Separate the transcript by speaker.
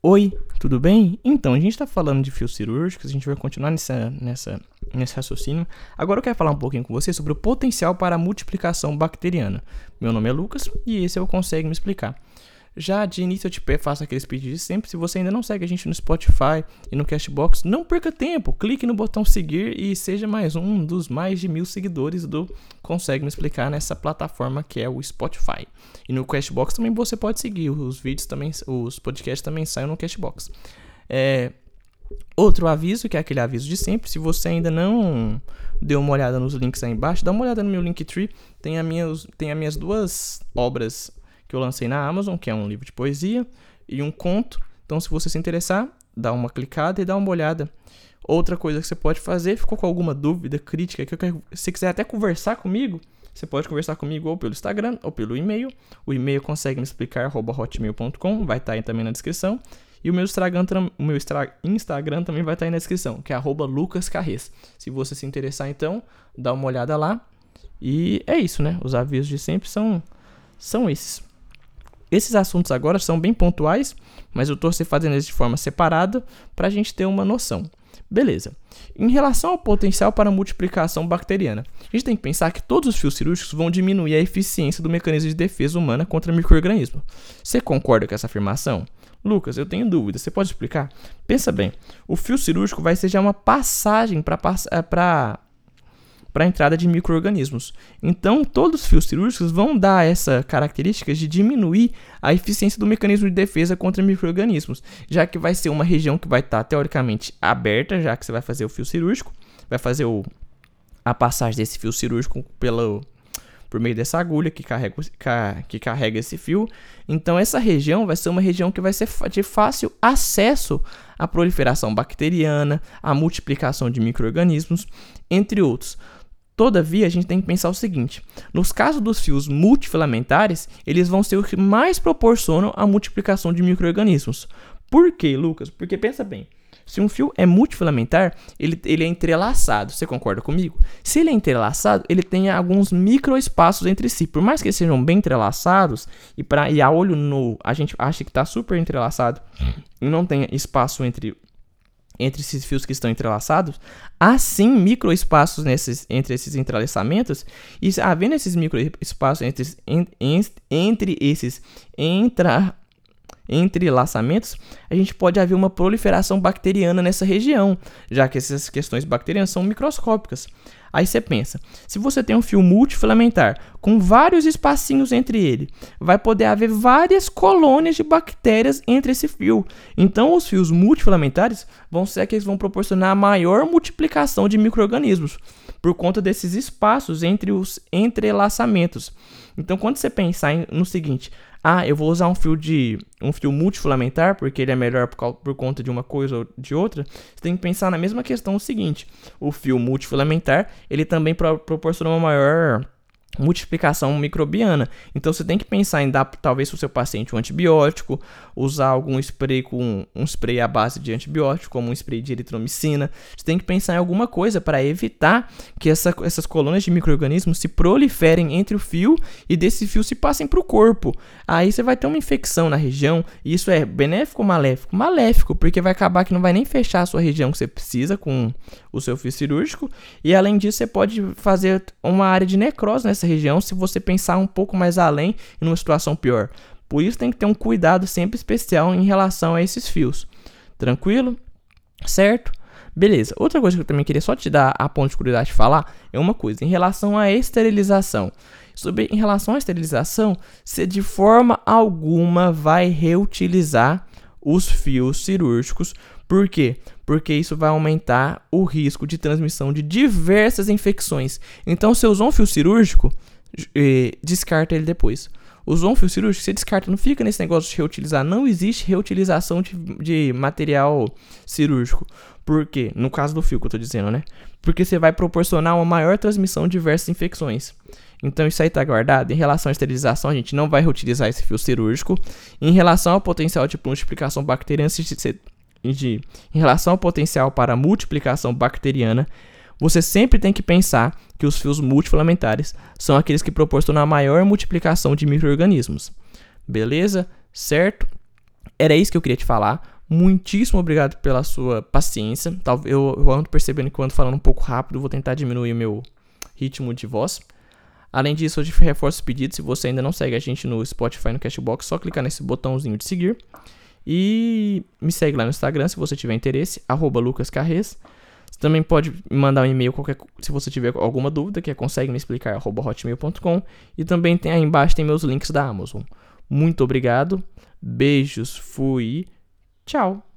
Speaker 1: Oi, tudo bem? Então, a gente está falando de fios cirúrgicos, a gente vai continuar nessa, nessa, nesse raciocínio. Agora eu quero falar um pouquinho com você sobre o potencial para a multiplicação bacteriana. Meu nome é Lucas e esse eu consigo me explicar. Já de início eu te faço aqueles pedidos sempre. Se você ainda não segue a gente no Spotify e no Cashbox, não perca tempo. Clique no botão seguir e seja mais um dos mais de mil seguidores do Consegue Me Explicar nessa plataforma que é o Spotify. E no Cashbox também você pode seguir. Os vídeos também, os podcasts também saem no Cashbox. É, Outro aviso, que é aquele aviso de sempre, se você ainda não deu uma olhada nos links aí embaixo, dá uma olhada no meu Linktree, tem, a minhas, tem as minhas duas obras que eu lancei na Amazon, que é um livro de poesia e um conto. Então, se você se interessar, dá uma clicada e dá uma olhada. Outra coisa que você pode fazer, ficou com alguma dúvida, crítica, que quero, se quiser até conversar comigo, você pode conversar comigo ou pelo Instagram ou pelo e-mail. O e-mail consegue me explicar hotmail.com, vai estar tá aí também na descrição. E o meu Instagram, o meu Instagram também vai estar tá aí na descrição, que é lucascarres. Se você se interessar, então, dá uma olhada lá. E é isso, né? Os avisos de sempre são, são esses. Esses assuntos agora são bem pontuais, mas eu estou fazendo eles de forma separada para a gente ter uma noção. Beleza. Em relação ao potencial para multiplicação bacteriana, a gente tem que pensar que todos os fios cirúrgicos vão diminuir a eficiência do mecanismo de defesa humana contra microorganismos. Você concorda com essa afirmação? Lucas, eu tenho dúvida, você pode explicar? Pensa bem, o fio cirúrgico vai ser já uma passagem para para a entrada de micro-organismos. Então, todos os fios cirúrgicos vão dar essa característica de diminuir a eficiência do mecanismo de defesa contra micro-organismos, já que vai ser uma região que vai estar teoricamente aberta, já que você vai fazer o fio cirúrgico, vai fazer o, a passagem desse fio cirúrgico pelo, por meio dessa agulha que carrega, que carrega esse fio. Então, essa região vai ser uma região que vai ser de fácil acesso à proliferação bacteriana, à multiplicação de micro-organismos, entre outros. Todavia, a gente tem que pensar o seguinte: nos casos dos fios multifilamentares, eles vão ser os que mais proporcionam a multiplicação de micro-organismos. Por quê, Lucas? Porque pensa bem. Se um fio é multifilamentar, ele, ele é entrelaçado. Você concorda comigo? Se ele é entrelaçado, ele tem alguns microespaços entre si. Por mais que eles sejam bem entrelaçados, e, pra, e a olho nu a gente acha que está super entrelaçado e não tem espaço entre entre esses fios que estão entrelaçados, há sim microespaços nesses, entre esses entrelaçamentos, e havendo esses microespaços entre, entre, entre esses entra, entrelaçamentos, a gente pode haver uma proliferação bacteriana nessa região, já que essas questões bacterianas são microscópicas. Aí você pensa, se você tem um fio multifilamentar com vários espacinhos entre ele, vai poder haver várias colônias de bactérias entre esse fio. Então, os fios multifilamentares vão ser aqueles que vão proporcionar maior multiplicação de microrganismos por conta desses espaços entre os entrelaçamentos. Então, quando você pensar no seguinte, ah, eu vou usar um fio de um fio multifilamentar porque ele é melhor por, por, conta de uma coisa ou de outra. Você tem que pensar na mesma questão o seguinte: o fio multifilamentar ele também pro, proporciona uma maior multiplicação microbiana. Então você tem que pensar em dar talvez para o seu paciente um antibiótico, usar algum spray com um spray à base de antibiótico, como um spray de eritromicina. Você tem que pensar em alguma coisa para evitar que essa, essas colônias de microorganismos se proliferem entre o fio e desse fio se passem para o corpo. Aí você vai ter uma infecção na região, e isso é benéfico ou maléfico? Maléfico, porque vai acabar que não vai nem fechar a sua região que você precisa com o seu fio cirúrgico, e além disso você pode fazer uma área de necrose nessa região se você pensar um pouco mais além em uma situação pior. Por isso tem que ter um cuidado sempre especial em relação a esses fios. Tranquilo? Certo? Beleza. Outra coisa que eu também queria só te dar a ponto de curiosidade de falar é uma coisa em relação à esterilização. Sobre em relação à esterilização, você de forma alguma vai reutilizar os fios cirúrgicos. Por quê? Porque isso vai aumentar o risco de transmissão de diversas infecções. Então, se usou um fio cirúrgico, eh, descarta ele depois. Usou um fio cirúrgico, você descarta, não fica nesse negócio de reutilizar. Não existe reutilização de, de material cirúrgico. Por quê? No caso do fio que eu tô dizendo, né? Porque você vai proporcionar uma maior transmissão de diversas infecções. Então isso aí está guardado. Em relação à esterilização, a gente não vai reutilizar esse fio cirúrgico. Em relação ao potencial de multiplicação bacteriana, em relação ao potencial para multiplicação bacteriana, você sempre tem que pensar que os fios multifilamentares são aqueles que proporcionam a maior multiplicação de micro-organismos. Beleza? Certo? era isso que eu queria te falar. Muitíssimo obrigado pela sua paciência. Eu, eu ando percebendo que eu ando falando um pouco rápido, vou tentar diminuir meu ritmo de voz. Além disso, hoje reforço o pedido. Se você ainda não segue a gente no Spotify no Cashbox, só clicar nesse botãozinho de seguir. E me segue lá no Instagram se você tiver interesse, lucascarres. Você também pode mandar um e-mail qualquer, se você tiver alguma dúvida, que é consegue me explicar, hotmail.com. E também tem aí embaixo tem meus links da Amazon. Muito obrigado, beijos, fui, tchau!